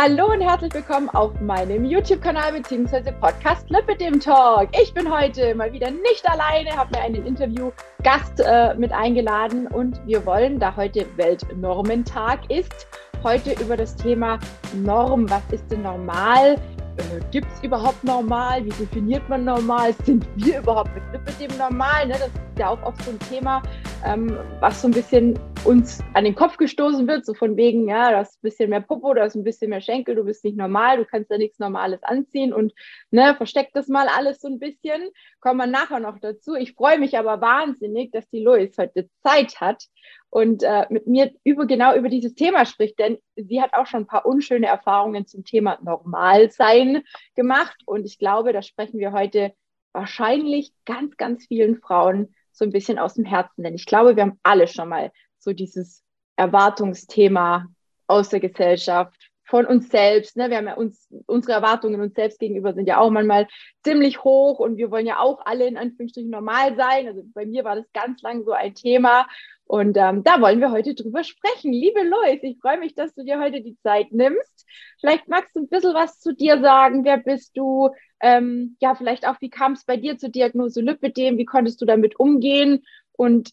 Hallo und herzlich willkommen auf meinem YouTube-Kanal bzw. Podcast Lippe dem Talk. Ich bin heute mal wieder nicht alleine, habe mir einen Interview-Gast äh, mit eingeladen und wir wollen, da heute Weltnormentag ist, heute über das Thema Norm, was ist denn normal, äh, gibt es überhaupt normal? Wie definiert man normal? Sind wir überhaupt mit dem normal? Ne? Das ist ja auch oft so ein Thema, ähm, was so ein bisschen uns an den Kopf gestoßen wird, so von wegen, ja, du hast ein bisschen mehr Popo, du hast ein bisschen mehr Schenkel, du bist nicht normal, du kannst da nichts Normales anziehen und ne, versteckt das mal alles so ein bisschen. Kommen wir nachher noch dazu. Ich freue mich aber wahnsinnig, dass die Lois heute Zeit hat und äh, mit mir über genau über dieses Thema spricht, denn sie hat auch schon ein paar unschöne Erfahrungen zum Thema Normalsein gemacht. Und ich glaube, da sprechen wir heute wahrscheinlich ganz, ganz vielen Frauen so ein bisschen aus dem Herzen, denn ich glaube, wir haben alle schon mal so dieses Erwartungsthema aus der Gesellschaft, von uns selbst. Ne? Wir haben ja uns, unsere Erwartungen uns selbst gegenüber sind ja auch manchmal ziemlich hoch und wir wollen ja auch alle in Anführungsstrichen normal sein. Also bei mir war das ganz lang so ein Thema und ähm, da wollen wir heute drüber sprechen. Liebe Lois, ich freue mich, dass du dir heute die Zeit nimmst. Vielleicht magst du ein bisschen was zu dir sagen. Wer bist du? Ähm, ja, vielleicht auch, wie kam es bei dir zur Diagnose Lipidem? Wie konntest du damit umgehen? Und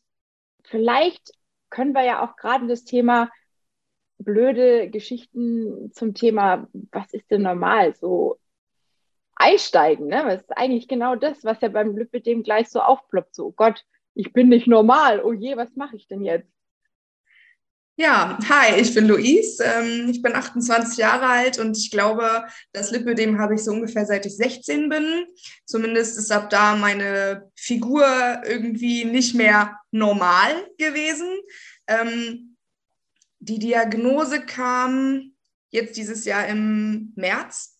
vielleicht können wir ja auch gerade das Thema blöde Geschichten zum Thema, was ist denn normal, so einsteigen. Ne? Das ist eigentlich genau das, was ja beim Lipidem gleich so aufploppt. So, oh Gott, ich bin nicht normal. Oh je, was mache ich denn jetzt? Ja, hi, ich bin Luis. Ähm, ich bin 28 Jahre alt und ich glaube, das Lipödem habe ich so ungefähr seit ich 16 bin. Zumindest ist ab da meine Figur irgendwie nicht mehr normal gewesen. Die Diagnose kam jetzt dieses Jahr im März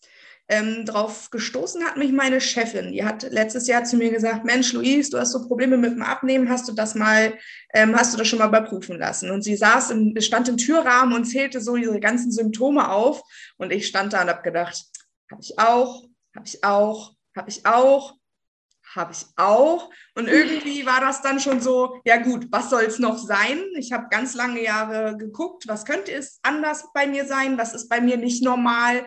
ähm, drauf gestoßen hat mich meine Chefin. Die hat letztes Jahr zu mir gesagt, Mensch, Luis, du hast so Probleme mit dem Abnehmen, hast du das mal, ähm, hast du das schon mal überprüfen lassen? Und sie saß, im, stand im Türrahmen und zählte so ihre ganzen Symptome auf. Und ich stand da und habe gedacht, habe ich auch, habe ich auch, habe ich auch, habe ich auch. Und irgendwie war das dann schon so, ja gut, was soll es noch sein? Ich habe ganz lange Jahre geguckt, was könnte es anders bei mir sein, was ist bei mir nicht normal.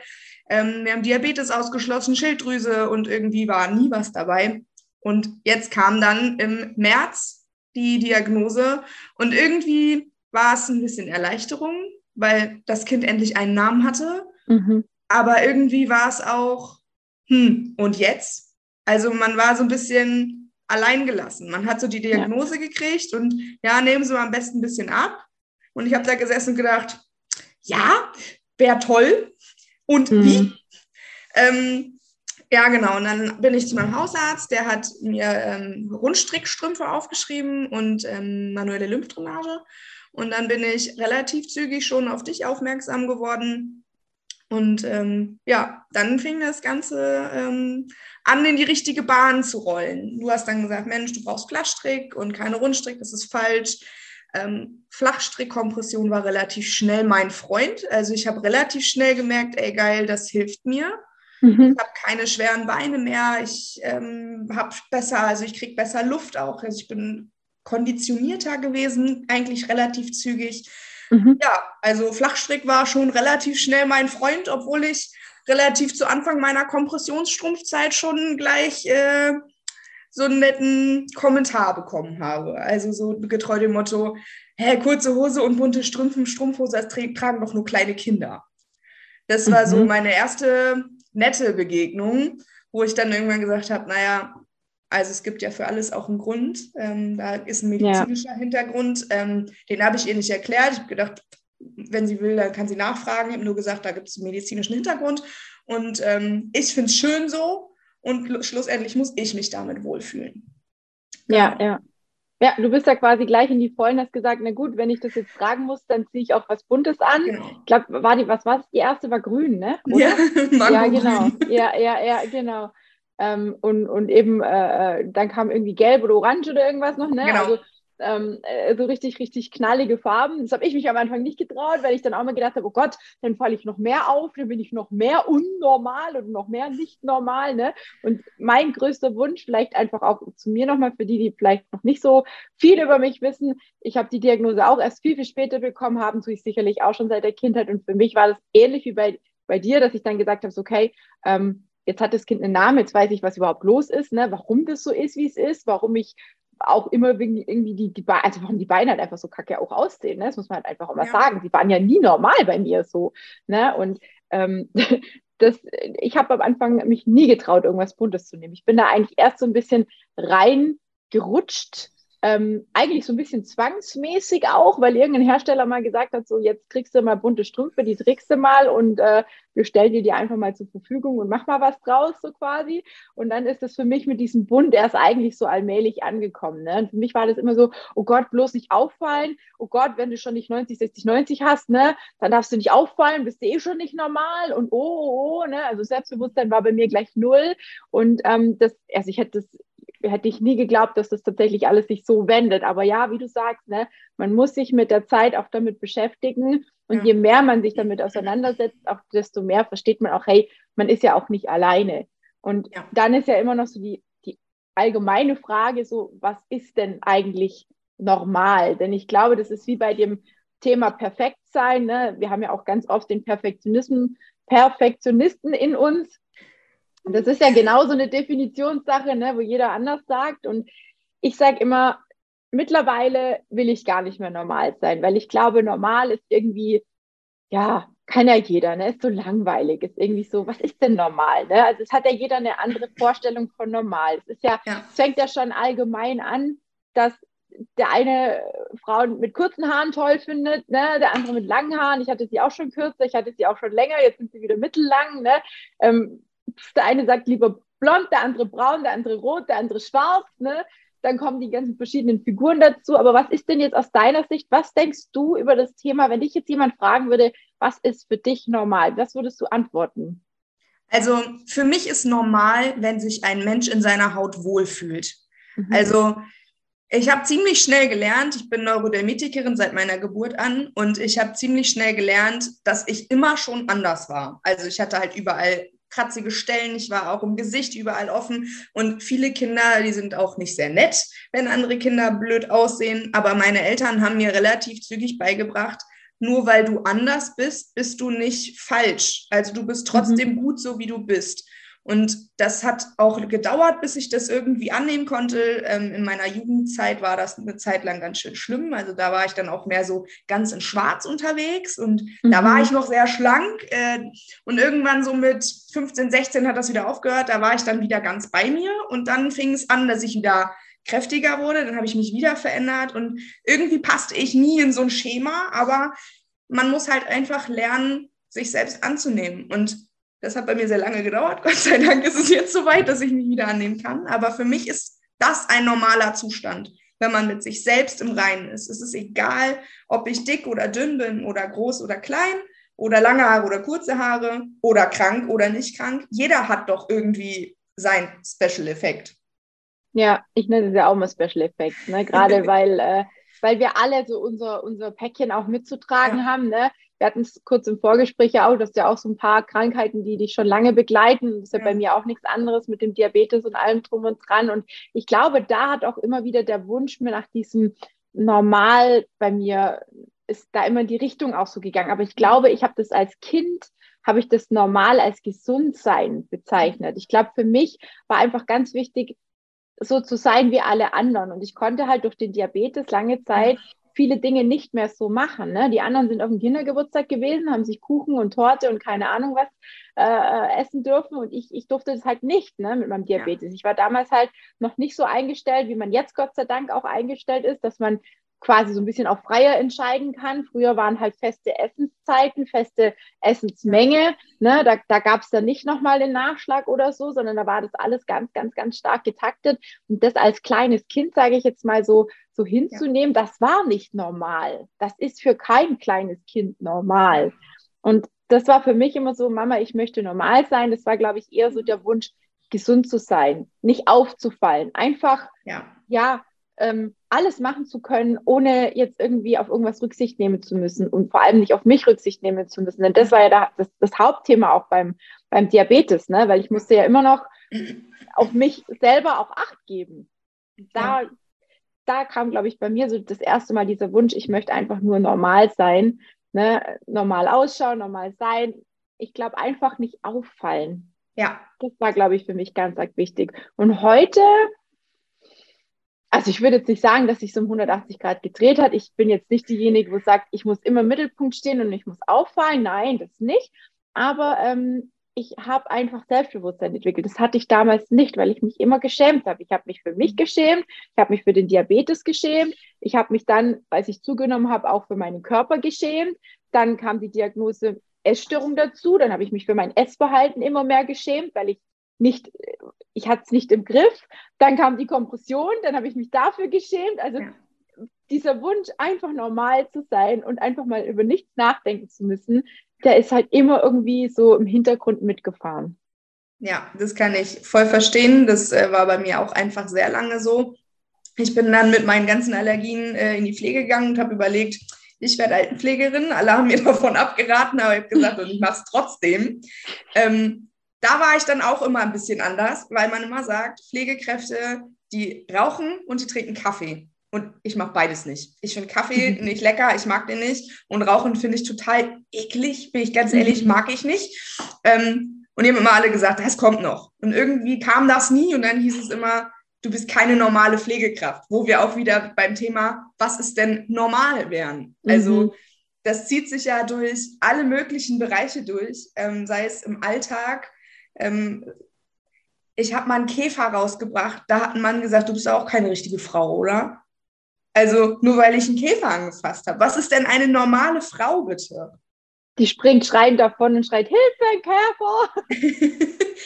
Ähm, wir haben Diabetes ausgeschlossen, Schilddrüse und irgendwie war nie was dabei. Und jetzt kam dann im März die Diagnose und irgendwie war es ein bisschen Erleichterung, weil das Kind endlich einen Namen hatte. Mhm. Aber irgendwie war es auch, hm, und jetzt? Also man war so ein bisschen alleingelassen. Man hat so die Diagnose ja. gekriegt und ja, nehmen Sie mal am besten ein bisschen ab. Und ich habe da gesessen und gedacht, ja, wäre toll, und mhm. wie. Ähm, ja, genau. Und dann bin ich zu meinem Hausarzt, der hat mir ähm, Rundstrickstrümpfe aufgeschrieben und ähm, manuelle Lymphdrainage. Und dann bin ich relativ zügig schon auf dich aufmerksam geworden. Und ähm, ja, dann fing das Ganze ähm, an, in die richtige Bahn zu rollen. Du hast dann gesagt, Mensch, du brauchst Flachstrick und keine Rundstrick, das ist falsch. Ähm, Flachstrickkompression war relativ schnell mein Freund. Also ich habe relativ schnell gemerkt, ey geil, das hilft mir. Mhm. Ich habe keine schweren Beine mehr. Ich ähm, habe besser, also ich kriege besser Luft auch. Also ich bin konditionierter gewesen, eigentlich relativ zügig. Mhm. Ja, also Flachstrick war schon relativ schnell mein Freund, obwohl ich relativ zu Anfang meiner Kompressionsstrumpfzeit schon gleich äh, so einen netten Kommentar bekommen habe. Also so getreu dem Motto, hä, kurze Hose und bunte Strümpfe, Strumpfhose, das tragen doch nur kleine Kinder. Das war mhm. so meine erste nette Begegnung, wo ich dann irgendwann gesagt habe, naja, also es gibt ja für alles auch einen Grund. Ähm, da ist ein medizinischer ja. Hintergrund. Ähm, den habe ich ihr nicht erklärt. Ich habe gedacht, wenn sie will, dann kann sie nachfragen. Ich habe nur gesagt, da gibt es einen medizinischen Hintergrund. Und ähm, ich finde es schön so, und schlussendlich muss ich mich damit wohlfühlen. Ja, genau. ja. Ja, du bist ja quasi gleich in die Vollen, hast gesagt, na gut, wenn ich das jetzt tragen muss, dann ziehe ich auch was Buntes an. Genau. Ich glaube, war die, was war es? Die erste war grün, ne? Oder? Ja, ja, genau. Ja, ja, ja, genau. Ähm, und, und eben, äh, äh, dann kam irgendwie gelb oder orange oder irgendwas noch, ne? Genau. Also ähm, äh, so richtig, richtig knallige Farben. Das habe ich mich am Anfang nicht getraut, weil ich dann auch mal gedacht habe, oh Gott, dann falle ich noch mehr auf, dann bin ich noch mehr unnormal und noch mehr nicht normal. Ne? Und mein größter Wunsch, vielleicht einfach auch zu mir nochmal, für die, die vielleicht noch nicht so viel über mich wissen, ich habe die Diagnose auch erst viel, viel später bekommen, haben tue ich sicherlich auch schon seit der Kindheit. Und für mich war das ähnlich wie bei bei dir, dass ich dann gesagt habe, so, okay, ähm, jetzt hat das Kind einen Namen, jetzt weiß ich, was überhaupt los ist, ne? warum das so ist, wie es ist, warum ich auch immer irgendwie die, die Beine, also warum die Beine halt einfach so kacke auch aussehen, ne? das muss man halt einfach auch mal ja. sagen. Die waren ja nie normal bei mir so. Ne? Und ähm, das, ich habe am Anfang mich nie getraut, irgendwas Buntes zu nehmen. Ich bin da eigentlich erst so ein bisschen reingerutscht ähm, eigentlich so ein bisschen zwangsmäßig auch, weil irgendein Hersteller mal gesagt hat, so jetzt kriegst du mal bunte Strümpfe, die trägst du mal und äh, wir stellen dir die einfach mal zur Verfügung und mach mal was draus, so quasi. Und dann ist das für mich mit diesem Bund erst eigentlich so allmählich angekommen. Ne? Und für mich war das immer so, oh Gott, bloß nicht auffallen. Oh Gott, wenn du schon nicht 90, 60, 90 hast, ne, dann darfst du nicht auffallen, bist du eh schon nicht normal und oh, oh, oh ne? Also Selbstbewusstsein war bei mir gleich null. Und ähm, das, also ich hätte das hätte ich nie geglaubt, dass das tatsächlich alles sich so wendet. Aber ja, wie du sagst, ne, man muss sich mit der Zeit auch damit beschäftigen. Und ja. je mehr man sich damit auseinandersetzt, auch desto mehr versteht man auch, hey, man ist ja auch nicht alleine. Und ja. dann ist ja immer noch so die, die allgemeine Frage, so, was ist denn eigentlich normal? Denn ich glaube, das ist wie bei dem Thema Perfektsein. Ne? Wir haben ja auch ganz oft den Perfektionismus, Perfektionisten in uns, und das ist ja genauso eine Definitionssache, ne, wo jeder anders sagt. Und ich sage immer, mittlerweile will ich gar nicht mehr normal sein, weil ich glaube, normal ist irgendwie, ja, kann ja jeder, ne? Ist so langweilig, ist irgendwie so, was ist denn normal? Ne? Also es hat ja jeder eine andere Vorstellung von normal. Es ist ja, ja. es fängt ja schon allgemein an, dass der eine Frau mit kurzen Haaren toll findet, ne? der andere mit langen Haaren. Ich hatte sie auch schon kürzer, ich hatte sie auch schon länger, jetzt sind sie wieder mittellang. Ne? Ähm, der eine sagt lieber blond, der andere braun, der andere rot, der andere schwarz, ne? Dann kommen die ganzen verschiedenen Figuren dazu. Aber was ist denn jetzt aus deiner Sicht, was denkst du über das Thema, wenn dich jetzt jemand fragen würde, was ist für dich normal? Was würdest du antworten? Also für mich ist normal, wenn sich ein Mensch in seiner Haut wohlfühlt. Mhm. Also ich habe ziemlich schnell gelernt, ich bin Neurodermitikerin seit meiner Geburt an und ich habe ziemlich schnell gelernt, dass ich immer schon anders war. Also ich hatte halt überall kratzige Stellen. Ich war auch im Gesicht überall offen. Und viele Kinder, die sind auch nicht sehr nett, wenn andere Kinder blöd aussehen. Aber meine Eltern haben mir relativ zügig beigebracht, nur weil du anders bist, bist du nicht falsch. Also du bist trotzdem mhm. gut so, wie du bist. Und das hat auch gedauert, bis ich das irgendwie annehmen konnte. Ähm, in meiner Jugendzeit war das eine Zeit lang ganz schön schlimm. Also da war ich dann auch mehr so ganz in Schwarz unterwegs und mhm. da war mhm. ich noch sehr schlank. Äh, und irgendwann so mit 15, 16 hat das wieder aufgehört. Da war ich dann wieder ganz bei mir und dann fing es an, dass ich wieder kräftiger wurde. Dann habe ich mich wieder verändert und irgendwie passte ich nie in so ein Schema. Aber man muss halt einfach lernen, sich selbst anzunehmen. Und das hat bei mir sehr lange gedauert. Gott sei Dank ist es jetzt so weit, dass ich mich wieder annehmen kann. Aber für mich ist das ein normaler Zustand, wenn man mit sich selbst im Reinen ist. Es ist egal, ob ich dick oder dünn bin oder groß oder klein oder lange Haare oder kurze Haare oder krank oder nicht krank. Jeder hat doch irgendwie sein Special Effekt. Ja, ich nenne es ja auch mal Special Effekt, ne? gerade weil, äh, weil wir alle so unser, unser Päckchen auch mitzutragen ja. haben. Ne? Wir hatten es kurz im Vorgespräch ja auch, dass ja auch so ein paar Krankheiten, die dich schon lange begleiten. Das ist ja, ja bei mir auch nichts anderes mit dem Diabetes und allem drum und dran. Und ich glaube, da hat auch immer wieder der Wunsch mir nach diesem Normal bei mir ist da immer in die Richtung auch so gegangen. Aber ich glaube, ich habe das als Kind, habe ich das normal als Gesundsein bezeichnet. Ich glaube, für mich war einfach ganz wichtig, so zu sein wie alle anderen. Und ich konnte halt durch den Diabetes lange Zeit viele Dinge nicht mehr so machen. Ne? Die anderen sind auf dem Kindergeburtstag gewesen, haben sich Kuchen und Torte und keine Ahnung was äh, essen dürfen und ich, ich durfte das halt nicht ne, mit meinem Diabetes. Ja. Ich war damals halt noch nicht so eingestellt, wie man jetzt Gott sei Dank auch eingestellt ist, dass man quasi so ein bisschen auch freier entscheiden kann. Früher waren halt feste Essenszeiten, feste Essensmenge. Ne? Da, da gab es dann nicht nochmal den Nachschlag oder so, sondern da war das alles ganz, ganz, ganz stark getaktet. Und das als kleines Kind, sage ich jetzt mal so, so hinzunehmen, ja. das war nicht normal. Das ist für kein kleines Kind normal. Und das war für mich immer so, Mama, ich möchte normal sein. Das war, glaube ich, eher so der Wunsch, gesund zu sein, nicht aufzufallen. Einfach, ja, ja ähm, alles machen zu können, ohne jetzt irgendwie auf irgendwas Rücksicht nehmen zu müssen und vor allem nicht auf mich Rücksicht nehmen zu müssen. Denn das war ja da, das, das, Hauptthema auch beim, beim Diabetes, ne? weil ich musste ja immer noch auf mich selber auch Acht geben. Da, ja. da kam, glaube ich, bei mir so das erste Mal dieser Wunsch, ich möchte einfach nur normal sein, ne? normal ausschauen, normal sein, ich glaube, einfach nicht auffallen. Ja. Das war, glaube ich, für mich ganz, ganz wichtig. Und heute, also ich würde jetzt nicht sagen, dass sich so um 180 Grad gedreht hat. Ich bin jetzt nicht diejenige, wo sagt, ich muss immer im Mittelpunkt stehen und ich muss auffallen. Nein, das nicht. Aber ähm, ich habe einfach Selbstbewusstsein entwickelt. Das hatte ich damals nicht, weil ich mich immer geschämt habe. Ich habe mich für mich geschämt, ich habe mich für den Diabetes geschämt, ich habe mich dann, als ich zugenommen habe, auch für meinen Körper geschämt. Dann kam die Diagnose Essstörung dazu, dann habe ich mich für mein Essverhalten immer mehr geschämt, weil ich nicht, ich hatte es nicht im Griff. Dann kam die Kompression, dann habe ich mich dafür geschämt. Also ja. dieser Wunsch, einfach normal zu sein und einfach mal über nichts nachdenken zu müssen, der ist halt immer irgendwie so im Hintergrund mitgefahren. Ja, das kann ich voll verstehen. Das äh, war bei mir auch einfach sehr lange so. Ich bin dann mit meinen ganzen Allergien äh, in die Pflege gegangen und habe überlegt, ich werde Altenpflegerin. Alle haben mir davon abgeraten, aber ich habe gesagt, und ich mache es trotzdem. Ähm, da war ich dann auch immer ein bisschen anders, weil man immer sagt, Pflegekräfte, die rauchen und die trinken Kaffee. Und ich mache beides nicht. Ich finde Kaffee nicht lecker, ich mag den nicht. Und Rauchen finde ich total eklig, bin ich ganz ehrlich, mag ich nicht. Ähm, und die haben immer alle gesagt, das kommt noch. Und irgendwie kam das nie und dann hieß es immer, du bist keine normale Pflegekraft, wo wir auch wieder beim Thema, was ist denn normal wären? Also mhm. das zieht sich ja durch alle möglichen Bereiche durch, ähm, sei es im Alltag. Ähm, ich habe mal einen Käfer rausgebracht, da hat ein Mann gesagt, du bist auch keine richtige Frau, oder? Also nur weil ich einen Käfer angefasst habe. Was ist denn eine normale Frau, bitte? Die springt schreiend davon und schreit, Hilfe, ein Käfer!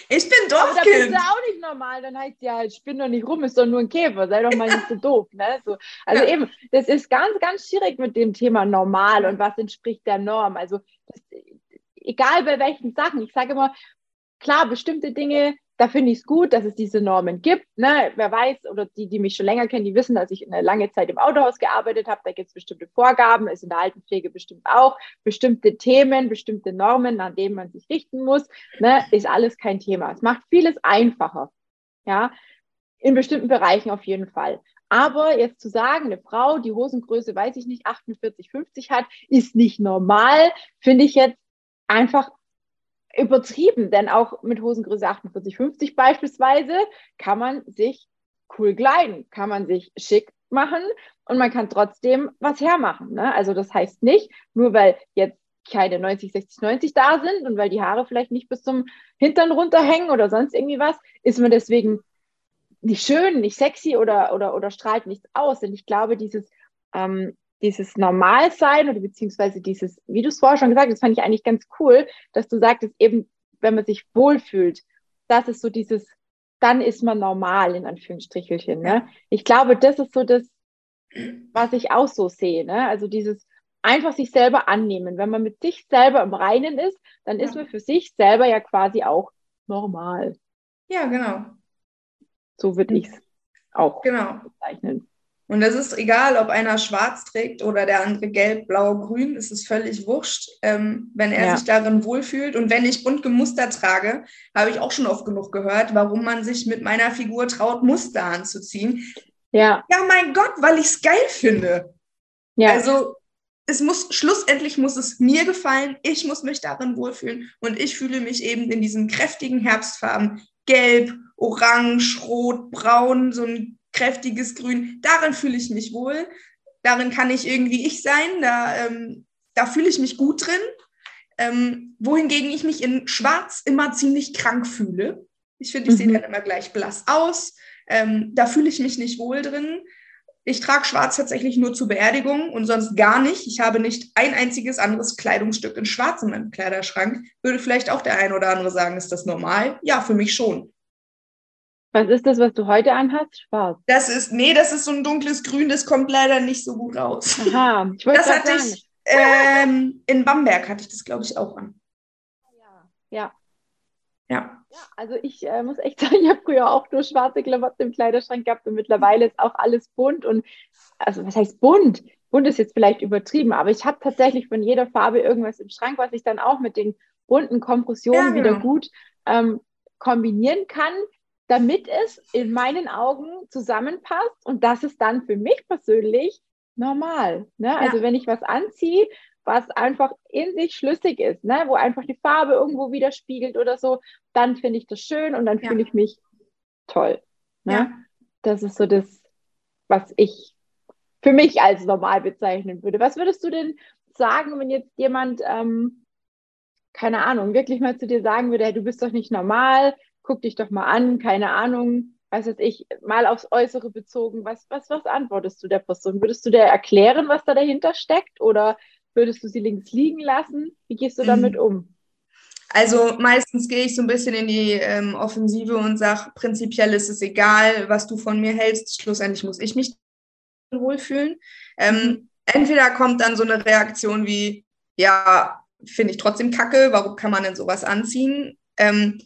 ich bin Dorfkind. Aber da bist du auch nicht normal. Dann heißt ja, ich bin doch nicht rum, ist doch nur ein Käfer. Sei doch mal nicht so doof. Ne? So, also ja. eben, das ist ganz, ganz schwierig mit dem Thema normal und was entspricht der Norm. Also das, egal bei welchen Sachen. Ich sage immer, klar, bestimmte Dinge da finde ich es gut, dass es diese Normen gibt. Ne? Wer weiß, oder die, die mich schon länger kennen, die wissen, dass ich eine lange Zeit im Autohaus gearbeitet habe. Da gibt es bestimmte Vorgaben, ist in der Altenpflege bestimmt auch, bestimmte Themen, bestimmte Normen, an denen man sich richten muss. Ne? Ist alles kein Thema. Es macht vieles einfacher. Ja, in bestimmten Bereichen auf jeden Fall. Aber jetzt zu sagen, eine Frau, die Hosengröße, weiß ich nicht, 48, 50 hat, ist nicht normal, finde ich jetzt einfach übertrieben, denn auch mit Hosengröße 48, 50 beispielsweise kann man sich cool kleiden, kann man sich schick machen und man kann trotzdem was hermachen. Ne? Also das heißt nicht, nur weil jetzt keine 90, 60, 90 da sind und weil die Haare vielleicht nicht bis zum Hintern runterhängen oder sonst irgendwie was, ist man deswegen nicht schön, nicht sexy oder, oder, oder strahlt nichts aus. Und ich glaube, dieses ähm, dieses Normalsein oder beziehungsweise dieses, wie du es vorher schon gesagt hast, das fand ich eigentlich ganz cool, dass du sagtest, eben, wenn man sich wohlfühlt, das ist so dieses, dann ist man normal, in Anführungsstrichelchen. Ne? Ich glaube, das ist so das, was ich auch so sehe. Ne? Also dieses einfach sich selber annehmen. Wenn man mit sich selber im Reinen ist, dann ja. ist man für sich selber ja quasi auch normal. Ja, genau. So würde ich es auch genau. bezeichnen. Und es ist egal, ob einer schwarz trägt oder der andere gelb, blau, grün, es ist völlig wurscht, ähm, wenn er ja. sich darin wohlfühlt. Und wenn ich bunt gemustert trage, habe ich auch schon oft genug gehört, warum man sich mit meiner Figur traut, Muster anzuziehen. Ja. Ja, mein Gott, weil ich es geil finde. Ja. Also es muss, schlussendlich muss es mir gefallen, ich muss mich darin wohlfühlen und ich fühle mich eben in diesen kräftigen Herbstfarben, gelb, orange, rot, braun, so ein kräftiges Grün, darin fühle ich mich wohl. Darin kann ich irgendwie ich sein. Da, ähm, da fühle ich mich gut drin. Ähm, wohingegen ich mich in Schwarz immer ziemlich krank fühle. Ich finde, ich mhm. sehe dann immer gleich blass aus. Ähm, da fühle ich mich nicht wohl drin. Ich trage Schwarz tatsächlich nur zur Beerdigung und sonst gar nicht. Ich habe nicht ein einziges anderes Kleidungsstück in Schwarz in meinem Kleiderschrank. Würde vielleicht auch der ein oder andere sagen, ist das normal? Ja, für mich schon. Was ist das, was du heute anhast? Schwarz. Das ist, nee, das ist so ein dunkles Grün, das kommt leider nicht so gut raus. Aha, ich wollte Das hatte sagen. ich, ähm, in Bamberg hatte ich das, glaube ich, auch an. Ja, ja. Ja. ja also ich äh, muss echt sagen, ich habe früher auch nur schwarze Klamotten im Kleiderschrank gehabt und mittlerweile ist auch alles bunt und, also was heißt bunt? Bunt ist jetzt vielleicht übertrieben, aber ich habe tatsächlich von jeder Farbe irgendwas im Schrank, was ich dann auch mit den bunten Kompressionen ja, genau. wieder gut ähm, kombinieren kann damit es in meinen Augen zusammenpasst und das ist dann für mich persönlich normal. Ne? Ja. Also wenn ich was anziehe, was einfach in sich schlüssig ist, ne? wo einfach die Farbe irgendwo widerspiegelt oder so, dann finde ich das schön und dann ja. fühle ich mich toll. Ne? Ja. Das ist so das, was ich für mich als normal bezeichnen würde. Was würdest du denn sagen, wenn jetzt jemand, ähm, keine Ahnung, wirklich mal zu dir sagen würde, hey, du bist doch nicht normal, guck dich doch mal an, keine Ahnung, weiß jetzt ich, mal aufs Äußere bezogen, was, was, was antwortest du der Person? Würdest du dir erklären, was da dahinter steckt oder würdest du sie links liegen lassen? Wie gehst du damit mhm. um? Also meistens gehe ich so ein bisschen in die ähm, Offensive und sage, prinzipiell ist es egal, was du von mir hältst. Schlussendlich muss ich mich wohlfühlen. Ähm, mhm. entweder kommt dann so eine Reaktion wie, ja, finde ich trotzdem kacke, warum kann man denn sowas anziehen? Ähm,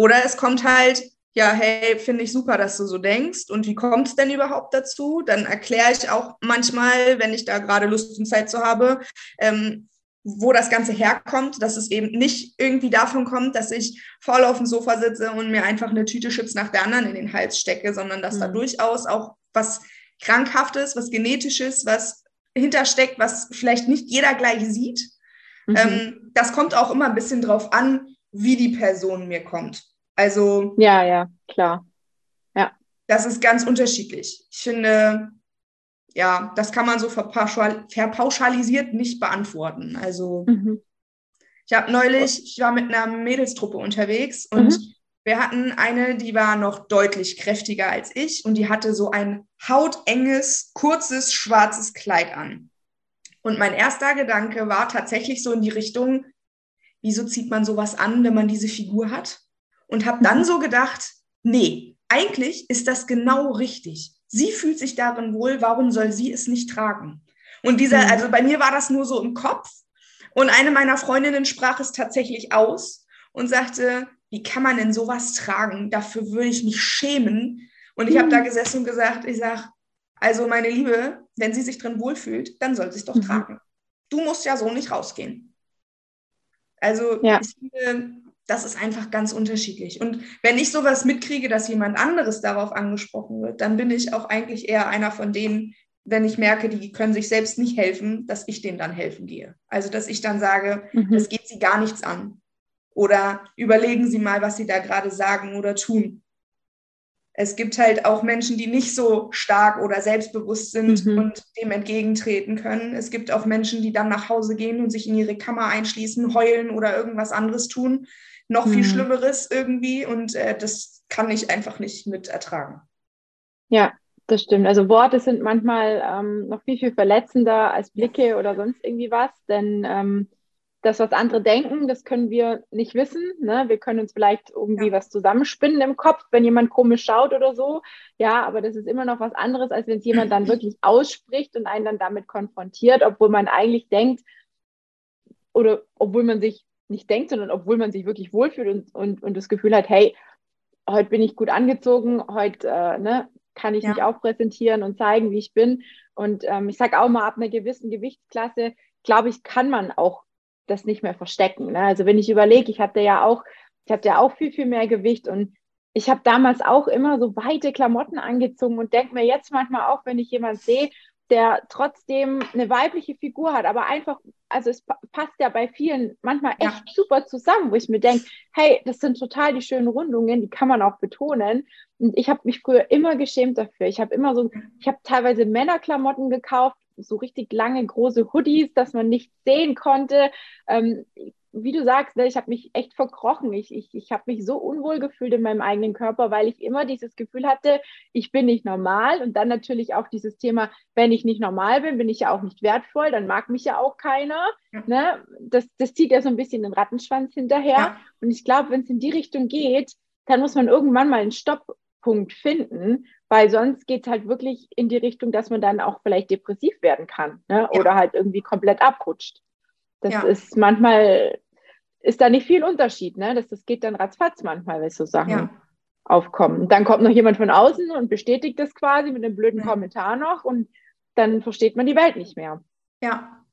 oder es kommt halt, ja, hey, finde ich super, dass du so denkst. Und wie kommt es denn überhaupt dazu? Dann erkläre ich auch manchmal, wenn ich da gerade Lust und Zeit zu habe, ähm, wo das Ganze herkommt, dass es eben nicht irgendwie davon kommt, dass ich voll auf dem Sofa sitze und mir einfach eine Tüte Chips nach der anderen in den Hals stecke, sondern dass mhm. da durchaus auch was Krankhaftes, was Genetisches, was hintersteckt, was vielleicht nicht jeder gleich sieht. Mhm. Ähm, das kommt auch immer ein bisschen drauf an, wie die Person mir kommt. Also. Ja, ja, klar. Ja. Das ist ganz unterschiedlich. Ich finde, ja, das kann man so verpauschal verpauschalisiert nicht beantworten. Also, mhm. ich habe neulich, ich war mit einer Mädelstruppe unterwegs und mhm. wir hatten eine, die war noch deutlich kräftiger als ich und die hatte so ein hautenges, kurzes, schwarzes Kleid an. Und mein erster Gedanke war tatsächlich so in die Richtung, wieso zieht man sowas an, wenn man diese Figur hat? Und habe dann mhm. so gedacht, nee, eigentlich ist das genau richtig. Sie fühlt sich darin wohl, warum soll sie es nicht tragen? Und dieser, mhm. also bei mir war das nur so im Kopf. Und eine meiner Freundinnen sprach es tatsächlich aus und sagte, wie kann man denn sowas tragen? Dafür würde ich mich schämen. Und ich mhm. habe da gesessen und gesagt, ich sage, also meine Liebe, wenn sie sich drin wohlfühlt, dann soll sie es doch mhm. tragen. Du musst ja so nicht rausgehen. Also ja. ich finde, das ist einfach ganz unterschiedlich. Und wenn ich sowas mitkriege, dass jemand anderes darauf angesprochen wird, dann bin ich auch eigentlich eher einer von denen, wenn ich merke, die können sich selbst nicht helfen, dass ich denen dann helfen gehe. Also dass ich dann sage, mhm. das geht sie gar nichts an. Oder überlegen Sie mal, was Sie da gerade sagen oder tun. Es gibt halt auch Menschen, die nicht so stark oder selbstbewusst sind mhm. und dem entgegentreten können. Es gibt auch Menschen, die dann nach Hause gehen und sich in ihre Kammer einschließen, heulen oder irgendwas anderes tun noch viel mhm. Schlimmeres irgendwie und äh, das kann ich einfach nicht mit ertragen. Ja, das stimmt. Also Worte sind manchmal ähm, noch viel, viel verletzender als Blicke oder sonst irgendwie was, denn ähm, das, was andere denken, das können wir nicht wissen. Ne? Wir können uns vielleicht irgendwie ja. was zusammenspinnen im Kopf, wenn jemand komisch schaut oder so. Ja, aber das ist immer noch was anderes, als wenn es jemand dann wirklich ausspricht und einen dann damit konfrontiert, obwohl man eigentlich denkt oder obwohl man sich nicht denkt, sondern obwohl man sich wirklich wohlfühlt und, und, und das Gefühl hat, hey, heute bin ich gut angezogen, heute äh, ne, kann ich ja. mich auch präsentieren und zeigen, wie ich bin. Und ähm, ich sage auch mal, ab einer gewissen Gewichtsklasse, glaube ich, kann man auch das nicht mehr verstecken. Ne? Also wenn ich überlege, ich hatte ja auch, ich hatte ja auch viel, viel mehr Gewicht und ich habe damals auch immer so weite Klamotten angezogen und denke mir jetzt manchmal auch, wenn ich jemand sehe, der trotzdem eine weibliche Figur hat, aber einfach, also es passt ja bei vielen manchmal echt ja. super zusammen, wo ich mir denke, hey, das sind total die schönen Rundungen, die kann man auch betonen. Und ich habe mich früher immer geschämt dafür. Ich habe immer so, ich habe teilweise Männerklamotten gekauft, so richtig lange große Hoodies, dass man nicht sehen konnte. Ähm, wie du sagst, ne, ich habe mich echt verkrochen. Ich, ich, ich habe mich so unwohl gefühlt in meinem eigenen Körper, weil ich immer dieses Gefühl hatte, ich bin nicht normal. Und dann natürlich auch dieses Thema, wenn ich nicht normal bin, bin ich ja auch nicht wertvoll, dann mag mich ja auch keiner. Ja. Ne? Das, das zieht ja so ein bisschen den Rattenschwanz hinterher. Ja. Und ich glaube, wenn es in die Richtung geht, dann muss man irgendwann mal einen Stopppunkt finden, weil sonst geht es halt wirklich in die Richtung, dass man dann auch vielleicht depressiv werden kann ne? Ja. oder halt irgendwie komplett abrutscht. Das ja. ist manchmal, ist da nicht viel Unterschied, ne? Das, das geht dann ratzfatz manchmal, wenn so Sachen ja. aufkommen. Und dann kommt noch jemand von außen und bestätigt das quasi mit einem blöden ja. Kommentar noch und dann versteht man die Welt nicht mehr. Ja,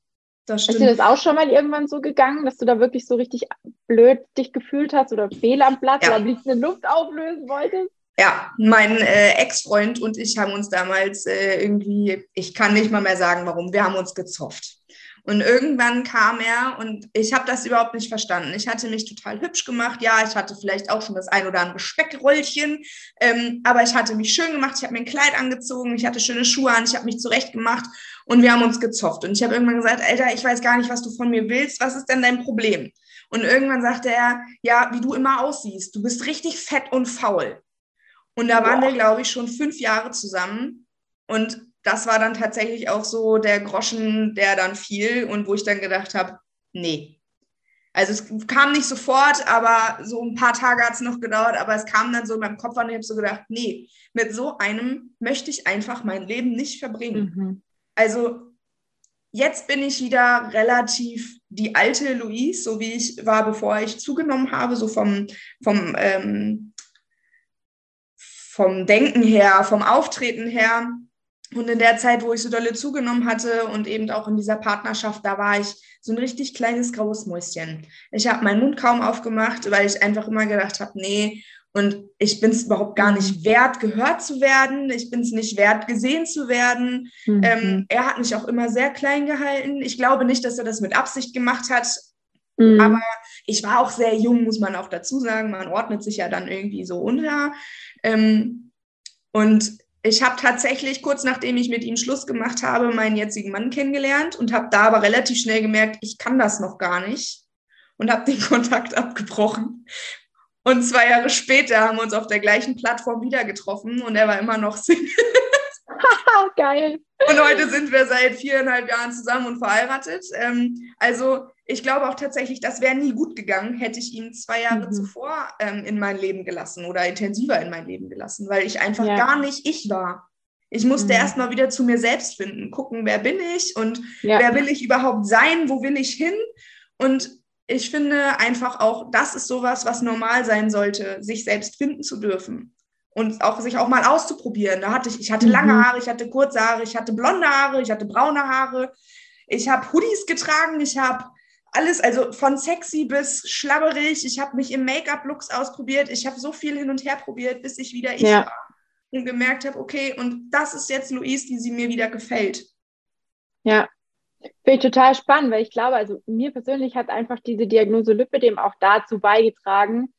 das stimmt. Ist dir das auch schon mal irgendwann so gegangen, dass du da wirklich so richtig blöd dich gefühlt hast oder fehl am Platz oder am liebsten in Luft auflösen wolltest? Ja, mein äh, Ex-Freund und ich haben uns damals äh, irgendwie, ich kann nicht mal mehr sagen, warum, wir haben uns gezofft. Und irgendwann kam er und ich habe das überhaupt nicht verstanden. Ich hatte mich total hübsch gemacht. Ja, ich hatte vielleicht auch schon das ein oder andere Speckröllchen, ähm, aber ich hatte mich schön gemacht. Ich habe mir ein Kleid angezogen, ich hatte schöne Schuhe an, ich habe mich zurecht gemacht und wir haben uns gezofft. Und ich habe irgendwann gesagt, Alter, ich weiß gar nicht, was du von mir willst. Was ist denn dein Problem? Und irgendwann sagte er, ja, wie du immer aussiehst, du bist richtig fett und faul. Und da waren wir, glaube ich, schon fünf Jahre zusammen. Und das war dann tatsächlich auch so der Groschen, der dann fiel und wo ich dann gedacht habe, nee. Also es kam nicht sofort, aber so ein paar Tage hat es noch gedauert, aber es kam dann so in meinem Kopf an und ich habe so gedacht, nee, mit so einem möchte ich einfach mein Leben nicht verbringen. Mhm. Also jetzt bin ich wieder relativ die alte Louise, so wie ich war, bevor ich zugenommen habe, so vom, vom, ähm, vom Denken her, vom Auftreten her. Und in der Zeit, wo ich so dolle zugenommen hatte und eben auch in dieser Partnerschaft, da war ich so ein richtig kleines graues Mäuschen. Ich habe meinen Mund kaum aufgemacht, weil ich einfach immer gedacht habe, nee, und ich bin es überhaupt gar nicht wert, gehört zu werden. Ich bin es nicht wert, gesehen zu werden. Mhm. Ähm, er hat mich auch immer sehr klein gehalten. Ich glaube nicht, dass er das mit Absicht gemacht hat. Mhm. Aber ich war auch sehr jung, muss man auch dazu sagen. Man ordnet sich ja dann irgendwie so unter. Ähm, und ich habe tatsächlich kurz nachdem ich mit ihm Schluss gemacht habe, meinen jetzigen Mann kennengelernt und habe da aber relativ schnell gemerkt, ich kann das noch gar nicht und habe den Kontakt abgebrochen, und zwei Jahre später haben wir uns auf der gleichen Plattform wieder getroffen und er war immer noch Single. Geil. Und heute sind wir seit viereinhalb Jahren zusammen und verheiratet. Ähm, also ich glaube auch tatsächlich, das wäre nie gut gegangen, hätte ich ihn zwei Jahre mhm. zuvor ähm, in mein Leben gelassen oder intensiver in mein Leben gelassen, weil ich einfach ja. gar nicht ich war. Ich musste mhm. erst mal wieder zu mir selbst finden, gucken, wer bin ich und ja. wer will ich überhaupt sein, wo will ich hin? Und ich finde einfach auch, das ist sowas, was normal sein sollte, sich selbst finden zu dürfen und auch sich auch mal auszuprobieren. Da hatte ich, ich hatte mhm. lange Haare, ich hatte kurze Haare, ich hatte blonde Haare, ich hatte braune Haare, ich habe Hoodies getragen, ich habe alles, also von sexy bis schlabberig. Ich habe mich im Make-up-Looks ausprobiert. Ich habe so viel hin und her probiert, bis ich wieder ich ja. war und gemerkt habe, okay, und das ist jetzt Louise, die sie mir wieder gefällt. Ja, Finde ich total spannend, weil ich glaube, also mir persönlich hat einfach diese Diagnose Lipidem auch dazu beigetragen,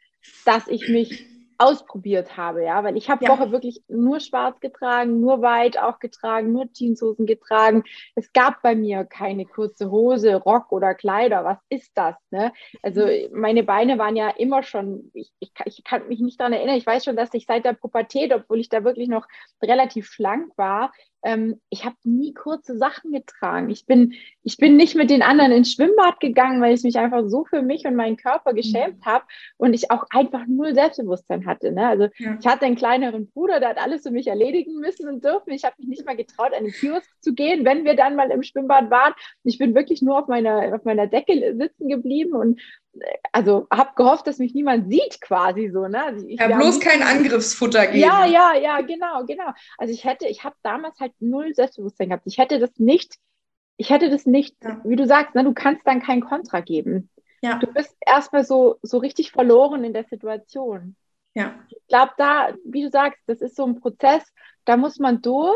dass ich mich ausprobiert habe, ja, weil ich habe ja. Woche wirklich nur schwarz getragen, nur weit auch getragen, nur Jeanshosen getragen. Es gab bei mir keine kurze Hose, Rock oder Kleider. Was ist das? Ne? Also meine Beine waren ja immer schon, ich, ich, ich kann mich nicht daran erinnern, ich weiß schon, dass ich seit der Pubertät, obwohl ich da wirklich noch relativ schlank war, ähm, ich habe nie kurze Sachen getragen. Ich bin, ich bin nicht mit den anderen ins Schwimmbad gegangen, weil ich mich einfach so für mich und meinen Körper geschämt mhm. habe und ich auch einfach null Selbstbewusstsein hatte. Ne? Also ja. ich hatte einen kleineren Bruder, der hat alles für mich erledigen müssen und dürfen. Ich habe mich nicht mal getraut, an den Kiosk zu gehen, wenn wir dann mal im Schwimmbad waren. Ich bin wirklich nur auf meiner, auf meiner Decke sitzen geblieben und also habe gehofft, dass mich niemand sieht quasi so. Ne? Also ich, ja, bloß kein Angriffsfutter geben. Ja, ja, ja, genau, genau. Also ich hätte, ich habe damals halt null Selbstbewusstsein gehabt. Ich hätte das nicht, ich hätte das nicht, ja. wie du sagst, ne, du kannst dann kein Kontra geben. Ja. Du bist erstmal so, so richtig verloren in der Situation. Ja. Ich glaube, da, wie du sagst, das ist so ein Prozess, da muss man durch.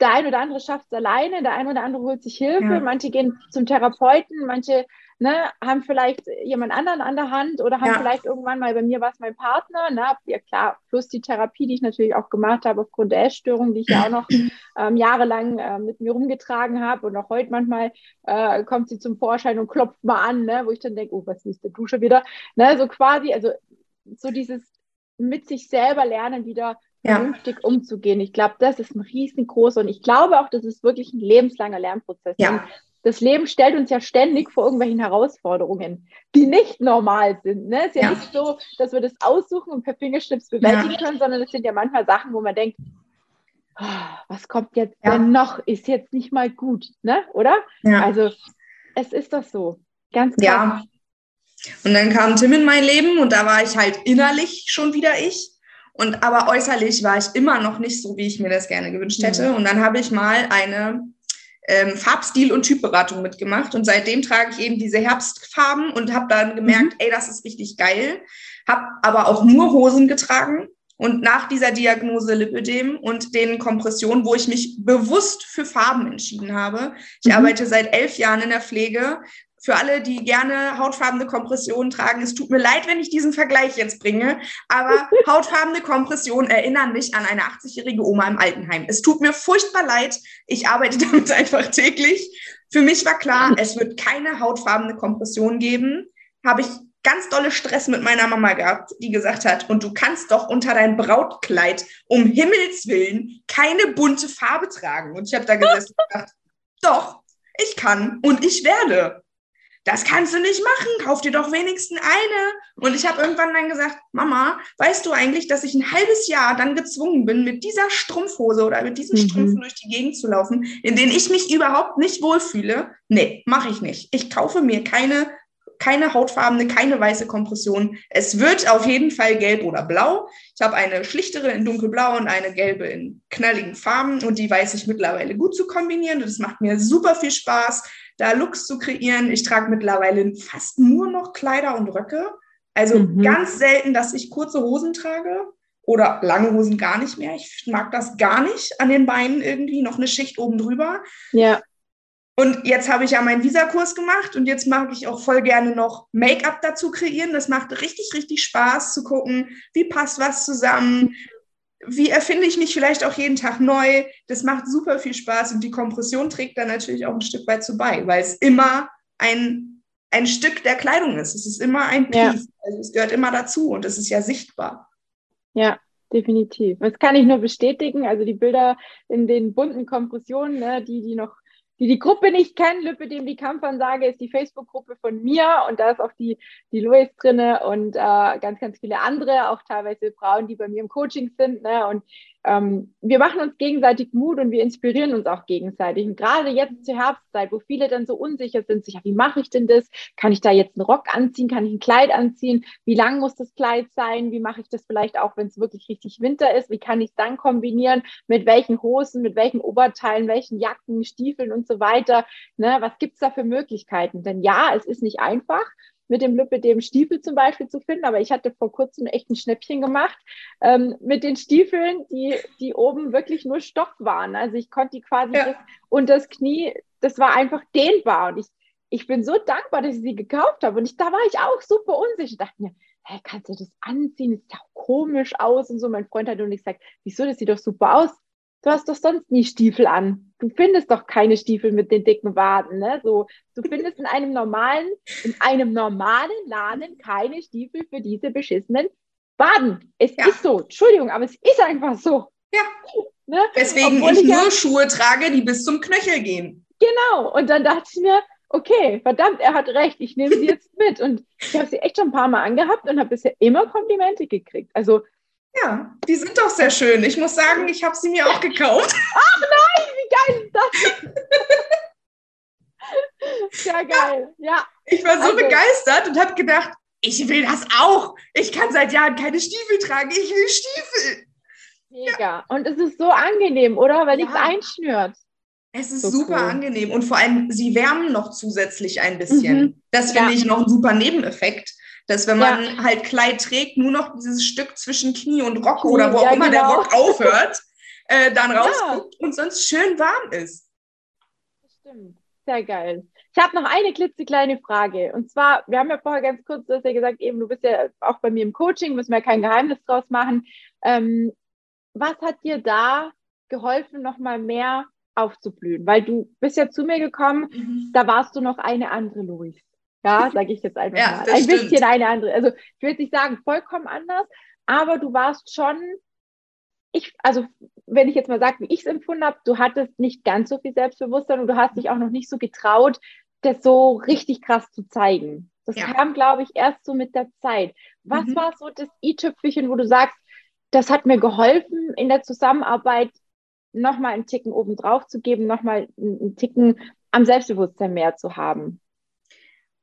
Der ein oder andere schafft es alleine, der ein oder andere holt sich Hilfe, ja. manche gehen zum Therapeuten, manche ne, haben vielleicht jemand anderen an der Hand oder haben ja. vielleicht irgendwann mal, bei mir war es mein Partner, ne, ja klar, plus die Therapie, die ich natürlich auch gemacht habe aufgrund der Essstörung, die ich ja auch noch ähm, jahrelang äh, mit mir rumgetragen habe und auch heute manchmal äh, kommt sie zum Vorschein und klopft mal an, ne, wo ich dann denke, oh, was ist der Dusche wieder, ne, so quasi, also so dieses mit sich selber lernen wieder ja. vernünftig umzugehen. Ich glaube, das ist ein riesengroßer und ich glaube auch, das ist wirklich ein lebenslanger Lernprozess. Ja das Leben stellt uns ja ständig vor irgendwelchen Herausforderungen, die nicht normal sind. Ne? Es ist ja, ja. nicht so, dass wir das aussuchen und per Fingerschnips bewältigen ja. können, sondern es sind ja manchmal Sachen, wo man denkt, oh, was kommt jetzt ja. denn noch? Ist jetzt nicht mal gut, ne? oder? Also es ist doch so. Ganz klar. Ja. Und dann kam Tim in mein Leben und da war ich halt innerlich schon wieder ich. Und aber äußerlich war ich immer noch nicht so, wie ich mir das gerne gewünscht hätte. Mhm. Und dann habe ich mal eine ähm, Farbstil- und Typberatung mitgemacht. Und seitdem trage ich eben diese Herbstfarben und habe dann gemerkt, mhm. ey, das ist richtig geil. Habe aber auch nur Hosen getragen Und nach dieser Diagnose Lipödem und den Kompressionen, wo ich mich bewusst für Farben entschieden habe, ich mhm. arbeite seit elf Jahren in der Pflege, für alle, die gerne hautfarbene Kompressionen tragen, es tut mir leid, wenn ich diesen Vergleich jetzt bringe, aber hautfarbene Kompressionen erinnern mich an eine 80-jährige Oma im Altenheim. Es tut mir furchtbar leid. Ich arbeite damit einfach täglich. Für mich war klar, es wird keine hautfarbene Kompression geben. Habe ich ganz dolle Stress mit meiner Mama gehabt, die gesagt hat, und du kannst doch unter dein Brautkleid um Himmels Willen keine bunte Farbe tragen. Und ich habe da gesessen und gedacht, doch, ich kann und ich werde das kannst du nicht machen, kauf dir doch wenigstens eine. Und ich habe irgendwann dann gesagt, Mama, weißt du eigentlich, dass ich ein halbes Jahr dann gezwungen bin, mit dieser Strumpfhose oder mit diesen mhm. Strümpfen durch die Gegend zu laufen, in denen ich mich überhaupt nicht wohlfühle? Nee, mache ich nicht. Ich kaufe mir keine keine hautfarbene, keine weiße Kompression. Es wird auf jeden Fall gelb oder blau. Ich habe eine schlichtere in dunkelblau und eine gelbe in knalligen Farben und die weiß ich mittlerweile gut zu kombinieren. Das macht mir super viel Spaß da Looks zu kreieren. Ich trage mittlerweile fast nur noch Kleider und Röcke. Also mhm. ganz selten, dass ich kurze Hosen trage oder lange Hosen gar nicht mehr. Ich mag das gar nicht an den Beinen irgendwie, noch eine Schicht oben drüber. Ja. Und jetzt habe ich ja meinen Visakurs gemacht und jetzt mag ich auch voll gerne noch Make-up dazu kreieren. Das macht richtig, richtig Spaß zu gucken, wie passt was zusammen, wie erfinde ich mich vielleicht auch jeden Tag neu? Das macht super viel Spaß und die Kompression trägt dann natürlich auch ein Stück weit zu bei, weil es immer ein, ein Stück der Kleidung ist. Es ist immer ein Piece, ja. also es gehört immer dazu und es ist ja sichtbar. Ja, definitiv. Das kann ich nur bestätigen. Also die Bilder in den bunten Kompressionen, ne, die, die noch die die Gruppe nicht kennen, Lüppe dem die Kampfansage ist die Facebook-Gruppe von mir und da ist auch die, die Louis drinne und äh, ganz, ganz viele andere, auch teilweise Frauen, die bei mir im Coaching sind. Ne? Und ähm, wir machen uns gegenseitig Mut und wir inspirieren uns auch gegenseitig. Und gerade jetzt zur Herbstzeit, wo viele dann so unsicher sind, sich, wie mache ich denn das? Kann ich da jetzt einen Rock anziehen? Kann ich ein Kleid anziehen? Wie lang muss das Kleid sein? Wie mache ich das vielleicht auch, wenn es wirklich richtig Winter ist? Wie kann ich es dann kombinieren? Mit welchen Hosen, mit welchen Oberteilen, welchen Jacken, Stiefeln und so weiter? Ne? Was gibt's da für Möglichkeiten? Denn ja, es ist nicht einfach mit dem Lipidem Stiefel zum Beispiel zu finden, aber ich hatte vor kurzem echt ein Schnäppchen gemacht ähm, mit den Stiefeln, die, die oben wirklich nur Stoff waren. Also ich konnte die quasi ja. das, und das Knie, das war einfach dehnbar und ich, ich bin so dankbar, dass ich sie gekauft habe und ich, da war ich auch super unsicher. Ich dachte mir, hey, kannst du das anziehen? Das sieht auch komisch aus und so. Mein Freund hat und ich gesagt, wieso, das sieht doch super aus. Du hast doch sonst nie Stiefel an du findest doch keine Stiefel mit den dicken Waden, ne? So, du findest in einem normalen, in einem normalen Laden keine Stiefel für diese beschissenen Waden. Es ja. ist so, Entschuldigung, aber es ist einfach so. Ja. Ne? Deswegen Obwohl ich nur ja, Schuhe trage, die bis zum Knöchel gehen. Genau. Und dann dachte ich mir, okay, verdammt, er hat recht, ich nehme sie jetzt mit. Und ich habe sie echt schon ein paar Mal angehabt und habe bisher immer Komplimente gekriegt. Also ja, die sind doch sehr schön. Ich muss sagen, ich habe sie mir auch gekauft. Ach nein, wie geil ist das? Sehr geil, ja. Ich war so also, begeistert und habe gedacht, ich will das auch. Ich kann seit Jahren keine Stiefel tragen. Ich will Stiefel. Mega. Ja. Und es ist so angenehm, oder? Weil ja. nichts einschnürt. Es ist so super cool. angenehm und vor allem, sie wärmen noch zusätzlich ein bisschen. Mhm. Das finde ja. ich noch ein super Nebeneffekt dass wenn man ja. halt Kleid trägt, nur noch dieses Stück zwischen Knie und Rock oder wo ja, auch immer genau. der Rock aufhört, äh, dann rausguckt ja. und sonst schön warm ist. Das stimmt. Sehr geil. Ich habe noch eine klitzekleine Frage. Und zwar, wir haben ja vorher ganz kurz, du hast ja gesagt, eben, du bist ja auch bei mir im Coaching, müssen wir kein Geheimnis draus machen. Ähm, was hat dir da geholfen, nochmal mehr aufzublühen? Weil du bist ja zu mir gekommen, mhm. da warst du noch eine andere Louis. Ja, sage ich jetzt einfach ja, mal. Ein stimmt. bisschen eine andere. Also ich würde nicht sagen vollkommen anders, aber du warst schon, ich, also wenn ich jetzt mal sage, wie ich es empfunden habe, du hattest nicht ganz so viel Selbstbewusstsein und du hast dich auch noch nicht so getraut, das so richtig krass zu zeigen. Das ja. kam, glaube ich, erst so mit der Zeit. Was mhm. war so das i-Tüpfelchen, wo du sagst, das hat mir geholfen, in der Zusammenarbeit nochmal einen Ticken oben drauf zu geben, nochmal einen Ticken am Selbstbewusstsein mehr zu haben?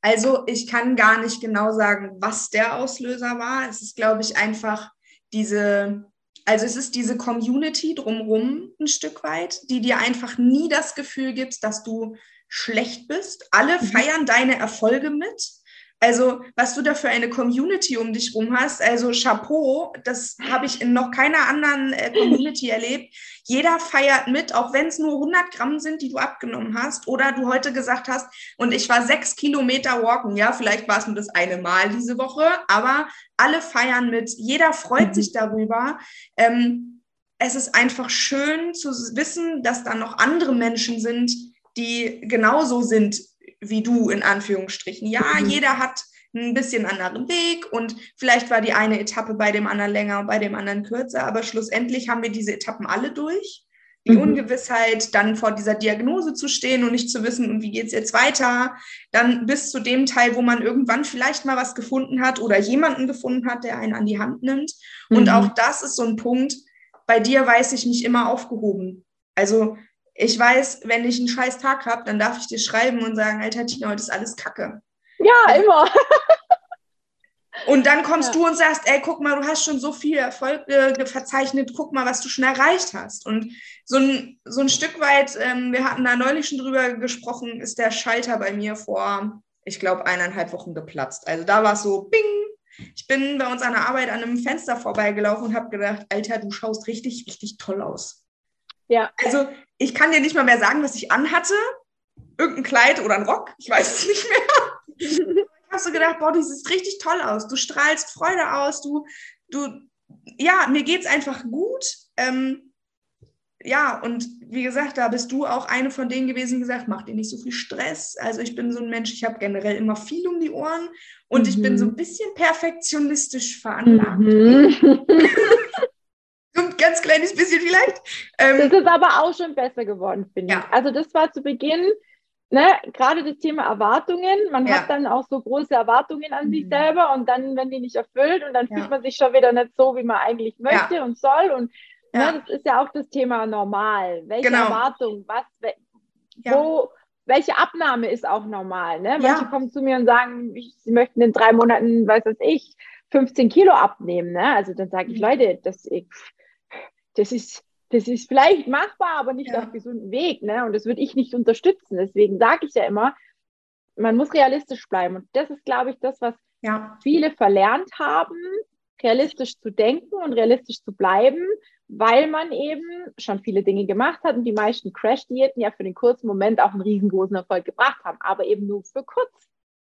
Also ich kann gar nicht genau sagen, was der Auslöser war. Es ist, glaube ich, einfach diese, also es ist diese Community drumherum ein Stück weit, die dir einfach nie das Gefühl gibt, dass du schlecht bist. Alle mhm. feiern deine Erfolge mit. Also, was du da für eine Community um dich rum hast, also Chapeau, das habe ich in noch keiner anderen äh, Community erlebt. Jeder feiert mit, auch wenn es nur 100 Gramm sind, die du abgenommen hast oder du heute gesagt hast, und ich war sechs Kilometer walken, ja, vielleicht war es nur das eine Mal diese Woche, aber alle feiern mit, jeder freut mhm. sich darüber. Ähm, es ist einfach schön zu wissen, dass da noch andere Menschen sind, die genauso sind wie du in Anführungsstrichen. Ja, mhm. jeder hat ein bisschen anderen Weg und vielleicht war die eine Etappe bei dem anderen länger und bei dem anderen kürzer, aber schlussendlich haben wir diese Etappen alle durch. Die mhm. Ungewissheit, dann vor dieser Diagnose zu stehen und nicht zu wissen, und wie geht es jetzt weiter, dann bis zu dem Teil, wo man irgendwann vielleicht mal was gefunden hat oder jemanden gefunden hat, der einen an die Hand nimmt. Mhm. Und auch das ist so ein Punkt, bei dir weiß ich mich immer aufgehoben. Also ich weiß, wenn ich einen scheiß Tag habe, dann darf ich dir schreiben und sagen, Alter Tina, heute ist alles Kacke. Ja, immer. und dann kommst ja. du und sagst, ey, guck mal, du hast schon so viel Erfolg äh, verzeichnet, guck mal, was du schon erreicht hast. Und so ein, so ein Stück weit, ähm, wir hatten da neulich schon drüber gesprochen, ist der Schalter bei mir vor, ich glaube, eineinhalb Wochen geplatzt. Also da war es so, bing, ich bin bei uns an der Arbeit an einem Fenster vorbeigelaufen und habe gedacht, Alter, du schaust richtig, richtig toll aus. Ja. Also ich kann dir nicht mal mehr sagen, was ich anhatte. Irgendein Kleid oder ein Rock, ich weiß es nicht mehr. ich habe so gedacht, boah, du siehst richtig toll aus. Du strahlst Freude aus. Du, du, ja, mir geht es einfach gut. Ähm, ja, und wie gesagt, da bist du auch eine von denen gewesen, die gesagt, mach dir nicht so viel Stress. Also ich bin so ein Mensch, ich habe generell immer viel um die Ohren und mhm. ich bin so ein bisschen perfektionistisch veranlagt. Mhm. kleines bisschen vielleicht. Ähm, das ist aber auch schon besser geworden, finde ja. ich. Also das war zu Beginn, ne, gerade das Thema Erwartungen. Man ja. hat dann auch so große Erwartungen an mhm. sich selber und dann, wenn die nicht erfüllt und dann ja. fühlt man sich schon wieder nicht so, wie man eigentlich möchte und soll. Und ne, das ist ja auch das Thema normal. Welche genau. Erwartung, was, wo, welche Abnahme ist auch normal. Ne? Manche kommen zu mir und sagen, sie möchten in drei Monaten, weiß was ich, 15 Kilo abnehmen. Ne? Also dann sage ich, mhm. Leute, das, ich, das ist, das ist vielleicht machbar, aber nicht ja. auf gesunden Weg. Ne? Und das würde ich nicht unterstützen. Deswegen sage ich ja immer, man muss realistisch bleiben. Und das ist, glaube ich, das, was ja. viele verlernt haben, realistisch zu denken und realistisch zu bleiben, weil man eben schon viele Dinge gemacht hat und die meisten Crash-Diäten ja für den kurzen Moment auch einen riesengroßen Erfolg gebracht haben, aber eben nur für kurz.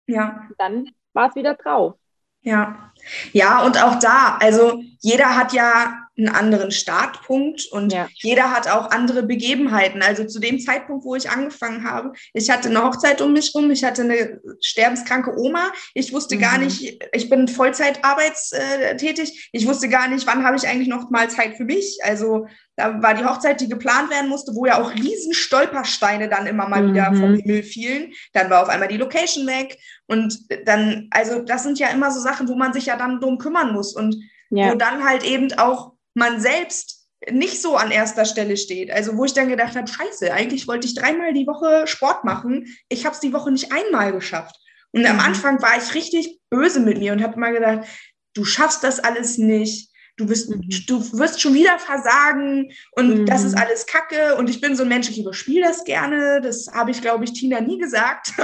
Ja. dann war es wieder drauf. Ja, ja, und auch da, also jeder hat ja einen anderen Startpunkt und ja. jeder hat auch andere Begebenheiten. Also zu dem Zeitpunkt, wo ich angefangen habe, ich hatte eine Hochzeit um mich rum, ich hatte eine sterbenskranke Oma, ich wusste mhm. gar nicht, ich bin Vollzeit arbeitstätig, ich wusste gar nicht, wann habe ich eigentlich noch mal Zeit für mich. Also da war die Hochzeit, die geplant werden musste, wo ja auch riesen Stolpersteine dann immer mal mhm. wieder vom Himmel fielen. Dann war auf einmal die Location weg und dann, also das sind ja immer so Sachen, wo man sich ja dann drum kümmern muss und ja. wo dann halt eben auch man selbst nicht so an erster Stelle steht. Also wo ich dann gedacht habe, scheiße, eigentlich wollte ich dreimal die Woche Sport machen. Ich habe es die Woche nicht einmal geschafft. Und mhm. am Anfang war ich richtig böse mit mir und habe mal gedacht, du schaffst das alles nicht. Du wirst, mhm. du wirst schon wieder versagen und mhm. das ist alles Kacke. Und ich bin so ein Mensch, ich überspiele das gerne. Das habe ich, glaube ich, Tina nie gesagt.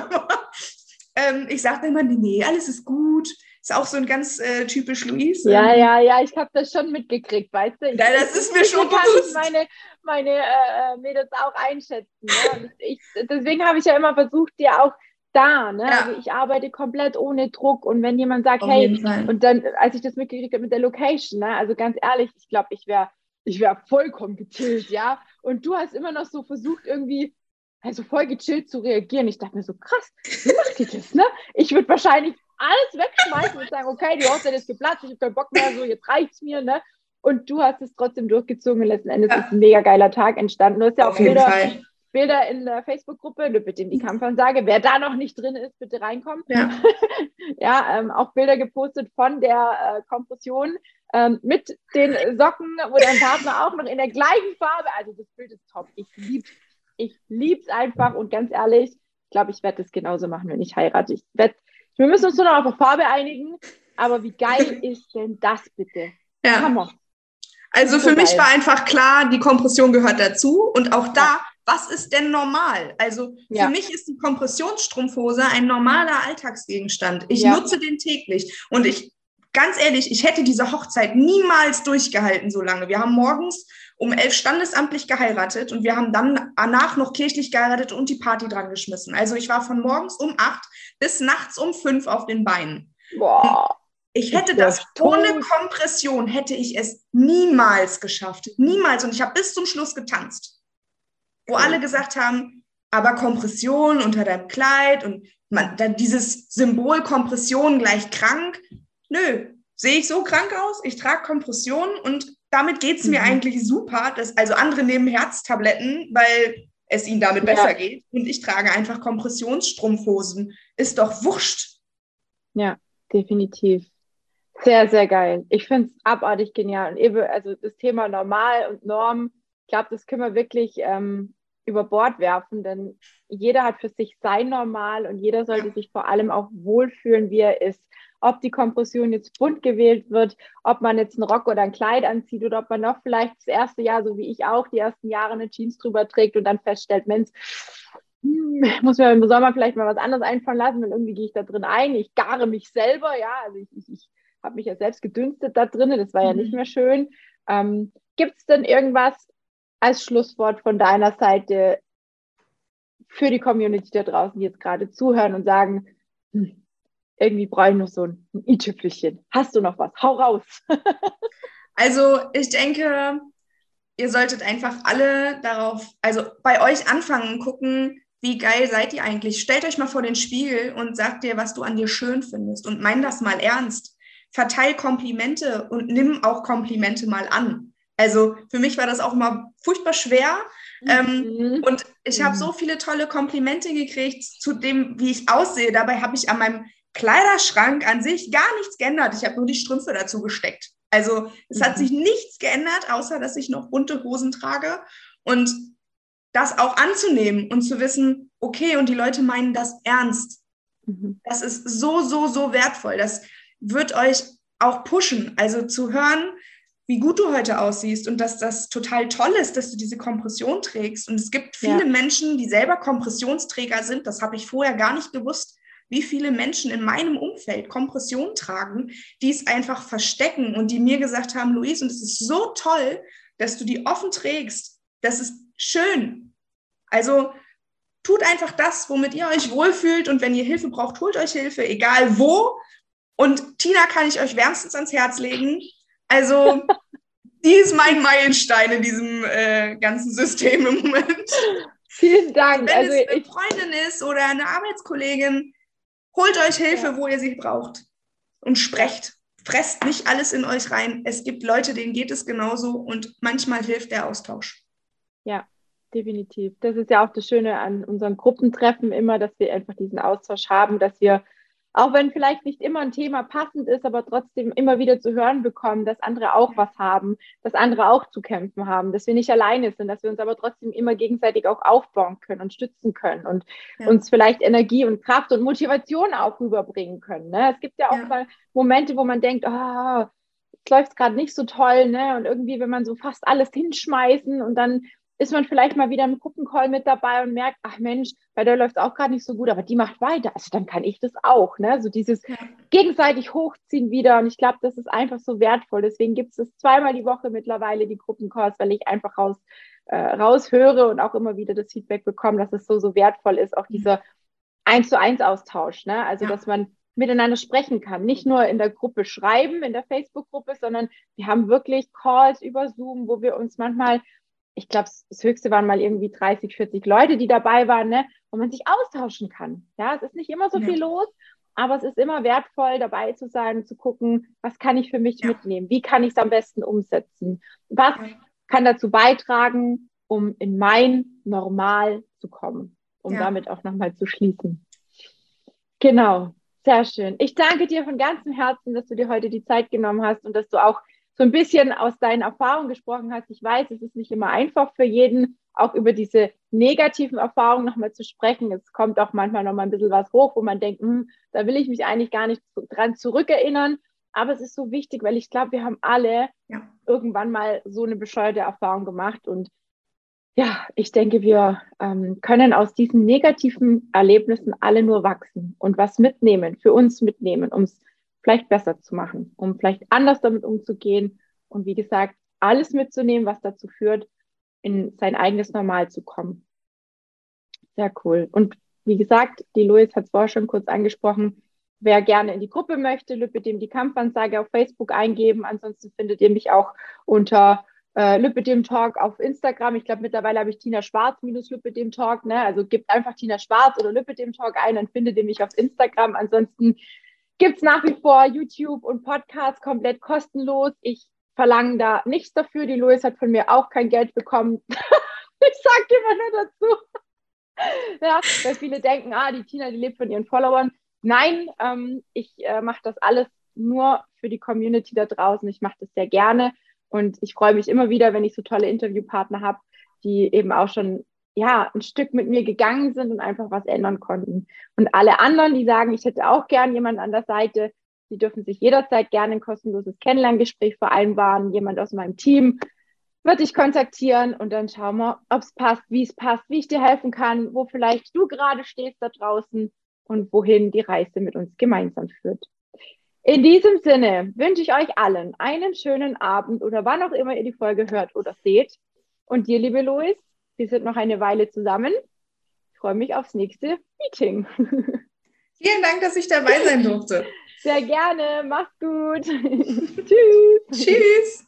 ähm, ich sage immer, nee, alles ist gut. Ist auch so ein ganz äh, typisch Luis. Ja, ja, ja, ich habe das schon mitgekriegt, weißt du? Ich, ja, das ist mir schon bewusst. Kann meine, meine äh, äh, Mädels auch einschätzen. Ne? Ich, deswegen habe ich ja immer versucht, dir auch da, ne? Ja. Also ich arbeite komplett ohne Druck und wenn jemand sagt, Auf hey, und dann, als ich das mitgekriegt habe mit der Location, ne? also ganz ehrlich, ich glaube, ich wäre ich wäre vollkommen gechillt, ja. Und du hast immer noch so versucht, irgendwie also voll gechillt zu reagieren. Ich dachte mir so, krass, wie macht die das, ne? Ich würde wahrscheinlich alles wegschmeißen und sagen, okay, die Hochzeit ist geplatzt, ich habe keinen Bock mehr, so jetzt reicht's mir, ne? Und du hast es trotzdem durchgezogen und letzten Endes ja. ist ein mega geiler Tag entstanden. Du hast ja auch Bilder, Bilder in der Facebook-Gruppe, bitte in die Kampfansage. Wer da noch nicht drin ist, bitte reinkommen. Ja, ja ähm, auch Bilder gepostet von der äh, Kompression ähm, mit den Socken, wo dein Partner auch noch in der gleichen Farbe, also das Bild ist top. Ich lieb's. Ich lieb's einfach und ganz ehrlich, ich glaube, ich werde das genauso machen, wenn ich heirate. Ich werde wir müssen uns nur noch auf eine Farbe einigen, aber wie geil ist denn das bitte? Ja. Hammer. Also für mich war einfach klar, die Kompression gehört dazu und auch da was ist denn normal? Also ja. für mich ist die Kompressionsstrumpfhose ein normaler Alltagsgegenstand. Ich ja. nutze den täglich und ich ganz ehrlich, ich hätte diese Hochzeit niemals durchgehalten so lange. Wir haben morgens um elf standesamtlich geheiratet und wir haben dann danach noch kirchlich geheiratet und die Party dran geschmissen. Also ich war von morgens um acht bis nachts um fünf auf den Beinen. Boah. Ich hätte das ohne Kompression, hätte ich es niemals geschafft. Niemals. Und ich habe bis zum Schluss getanzt. Wo alle gesagt haben, aber Kompression unter deinem Kleid und man, dann dieses Symbol Kompression gleich krank. Nö, sehe ich so krank aus? Ich trage Kompression und damit geht es mir mhm. eigentlich super. Dass, also andere nehmen Herztabletten, weil es ihnen damit besser ja. geht. Und ich trage einfach Kompressionsstrumpfhosen. Ist doch wurscht. Ja, definitiv. Sehr, sehr geil. Ich finde es abartig genial. Und eben, also das Thema Normal und Norm, ich glaube, das können wir wirklich ähm, über Bord werfen, denn jeder hat für sich sein Normal und jeder sollte sich vor allem auch wohlfühlen, wie er ist ob die Kompression jetzt bunt gewählt wird, ob man jetzt einen Rock oder ein Kleid anzieht oder ob man noch vielleicht das erste Jahr, so wie ich auch, die ersten Jahre eine Jeans drüber trägt und dann feststellt, Mensch, hm, muss mir im Sommer vielleicht mal was anderes einfallen lassen und irgendwie gehe ich da drin ein. Ich gare mich selber, ja, also ich, ich, ich habe mich ja selbst gedünstet da drinnen, das war ja nicht mhm. mehr schön. Ähm, Gibt es denn irgendwas als Schlusswort von deiner Seite für die Community da draußen, die jetzt gerade zuhören und sagen, hm, irgendwie brauche ich noch so ein i-Tüpfelchen. Hast du noch was? Hau raus. also ich denke, ihr solltet einfach alle darauf, also bei euch anfangen, gucken, wie geil seid ihr eigentlich? Stellt euch mal vor den Spiegel und sagt dir, was du an dir schön findest und mein das mal ernst. Verteil Komplimente und nimm auch Komplimente mal an. Also für mich war das auch immer furchtbar schwer. Ähm, mhm. Ähm, und ich habe mhm. so viele tolle Komplimente gekriegt zu dem, wie ich aussehe. Dabei habe ich an meinem Kleiderschrank an sich gar nichts geändert. Ich habe nur die Strümpfe dazu gesteckt. Also es mhm. hat sich nichts geändert, außer dass ich noch bunte Hosen trage. Und das auch anzunehmen und zu wissen, okay, und die Leute meinen das ernst. Mhm. Das ist so, so, so wertvoll. Das wird euch auch pushen. Also zu hören, wie gut du heute aussiehst und dass das total toll ist, dass du diese Kompression trägst. Und es gibt viele ja. Menschen, die selber Kompressionsträger sind. Das habe ich vorher gar nicht gewusst wie viele Menschen in meinem Umfeld Kompression tragen, die es einfach verstecken und die mir gesagt haben, Luis, und es ist so toll, dass du die offen trägst. Das ist schön. Also tut einfach das, womit ihr euch wohlfühlt und wenn ihr Hilfe braucht, holt euch Hilfe, egal wo. Und Tina kann ich euch wärmstens ans Herz legen. Also die ist mein Meilenstein in diesem äh, ganzen System im Moment. Vielen Dank. Wenn also es eine Freundin ist oder eine Arbeitskollegin, Holt euch Hilfe, ja. wo ihr sie braucht. Und sprecht. Fresst nicht alles in euch rein. Es gibt Leute, denen geht es genauso und manchmal hilft der Austausch. Ja, definitiv. Das ist ja auch das Schöne an unseren Gruppentreffen immer, dass wir einfach diesen Austausch haben, dass wir auch wenn vielleicht nicht immer ein Thema passend ist, aber trotzdem immer wieder zu hören bekommen, dass andere auch was haben, dass andere auch zu kämpfen haben, dass wir nicht alleine sind, dass wir uns aber trotzdem immer gegenseitig auch aufbauen können und stützen können und ja. uns vielleicht Energie und Kraft und Motivation auch rüberbringen können. Ne? Es gibt ja auch ja. mal Momente, wo man denkt, oh, es läuft gerade nicht so toll, ne? Und irgendwie, wenn man so fast alles hinschmeißen und dann ist man vielleicht mal wieder im Gruppencall mit dabei und merkt, ach Mensch, bei der läuft es auch gerade nicht so gut, aber die macht weiter. Also dann kann ich das auch. Ne? So dieses gegenseitig hochziehen wieder. Und ich glaube, das ist einfach so wertvoll. Deswegen gibt es zweimal die Woche mittlerweile, die Gruppencalls, weil ich einfach raus, äh, raushöre und auch immer wieder das Feedback bekomme, dass es so, so wertvoll ist, auch mhm. dieser eins zu eins Austausch. Ne? Also, ja. dass man miteinander sprechen kann. Nicht nur in der Gruppe schreiben, in der Facebook-Gruppe, sondern wir haben wirklich Calls über Zoom, wo wir uns manchmal ich glaube, das höchste waren mal irgendwie 30, 40 Leute, die dabei waren, ne, wo man sich austauschen kann. Ja, es ist nicht immer so ja. viel los, aber es ist immer wertvoll, dabei zu sein, zu gucken, was kann ich für mich ja. mitnehmen? Wie kann ich es am besten umsetzen? Was ja. kann dazu beitragen, um in mein Normal zu kommen, um damit auch nochmal zu schließen? Genau, sehr schön. Ich danke dir von ganzem Herzen, dass du dir heute die Zeit genommen hast und dass du auch so ein bisschen aus deinen Erfahrungen gesprochen hast. Ich weiß, es ist nicht immer einfach für jeden, auch über diese negativen Erfahrungen nochmal zu sprechen. Es kommt auch manchmal nochmal ein bisschen was hoch, wo man denkt, hm, da will ich mich eigentlich gar nicht dran zurückerinnern. Aber es ist so wichtig, weil ich glaube, wir haben alle ja. irgendwann mal so eine bescheuerte Erfahrung gemacht und ja, ich denke, wir ähm, können aus diesen negativen Erlebnissen alle nur wachsen und was mitnehmen, für uns mitnehmen, um es vielleicht besser zu machen, um vielleicht anders damit umzugehen und wie gesagt, alles mitzunehmen, was dazu führt, in sein eigenes Normal zu kommen. Sehr cool. Und wie gesagt, die Louis hat es vorher schon kurz angesprochen, wer gerne in die Gruppe möchte, Lüppedem die Kampfansage auf Facebook eingeben. Ansonsten findet ihr mich auch unter äh, Lüppedem Talk auf Instagram. Ich glaube, mittlerweile habe ich Tina Schwarz minus Lüppedem Talk. Ne? Also gebt einfach Tina Schwarz oder Lüppedem Talk ein, dann findet ihr mich auf Instagram. Ansonsten gibt es nach wie vor YouTube und Podcasts komplett kostenlos. Ich verlange da nichts dafür. Die Louis hat von mir auch kein Geld bekommen. ich sage immer nur dazu. ja, weil viele denken, ah, die Tina, die lebt von ihren Followern. Nein, ähm, ich äh, mache das alles nur für die Community da draußen. Ich mache das sehr gerne und ich freue mich immer wieder, wenn ich so tolle Interviewpartner habe, die eben auch schon ja, ein Stück mit mir gegangen sind und einfach was ändern konnten. Und alle anderen, die sagen, ich hätte auch gern jemanden an der Seite, die dürfen sich jederzeit gerne ein kostenloses Kennenlerngespräch vereinbaren. Jemand aus meinem Team wird dich kontaktieren und dann schauen wir, ob es passt, wie es passt, wie ich dir helfen kann, wo vielleicht du gerade stehst da draußen und wohin die Reise mit uns gemeinsam führt. In diesem Sinne wünsche ich euch allen einen schönen Abend oder wann auch immer ihr die Folge hört oder seht. Und dir, liebe Louis, wir sind noch eine Weile zusammen. Ich freue mich aufs nächste Meeting. Vielen Dank, dass ich dabei sein durfte. Sehr gerne. Mach's gut. Tschüss. Tschüss.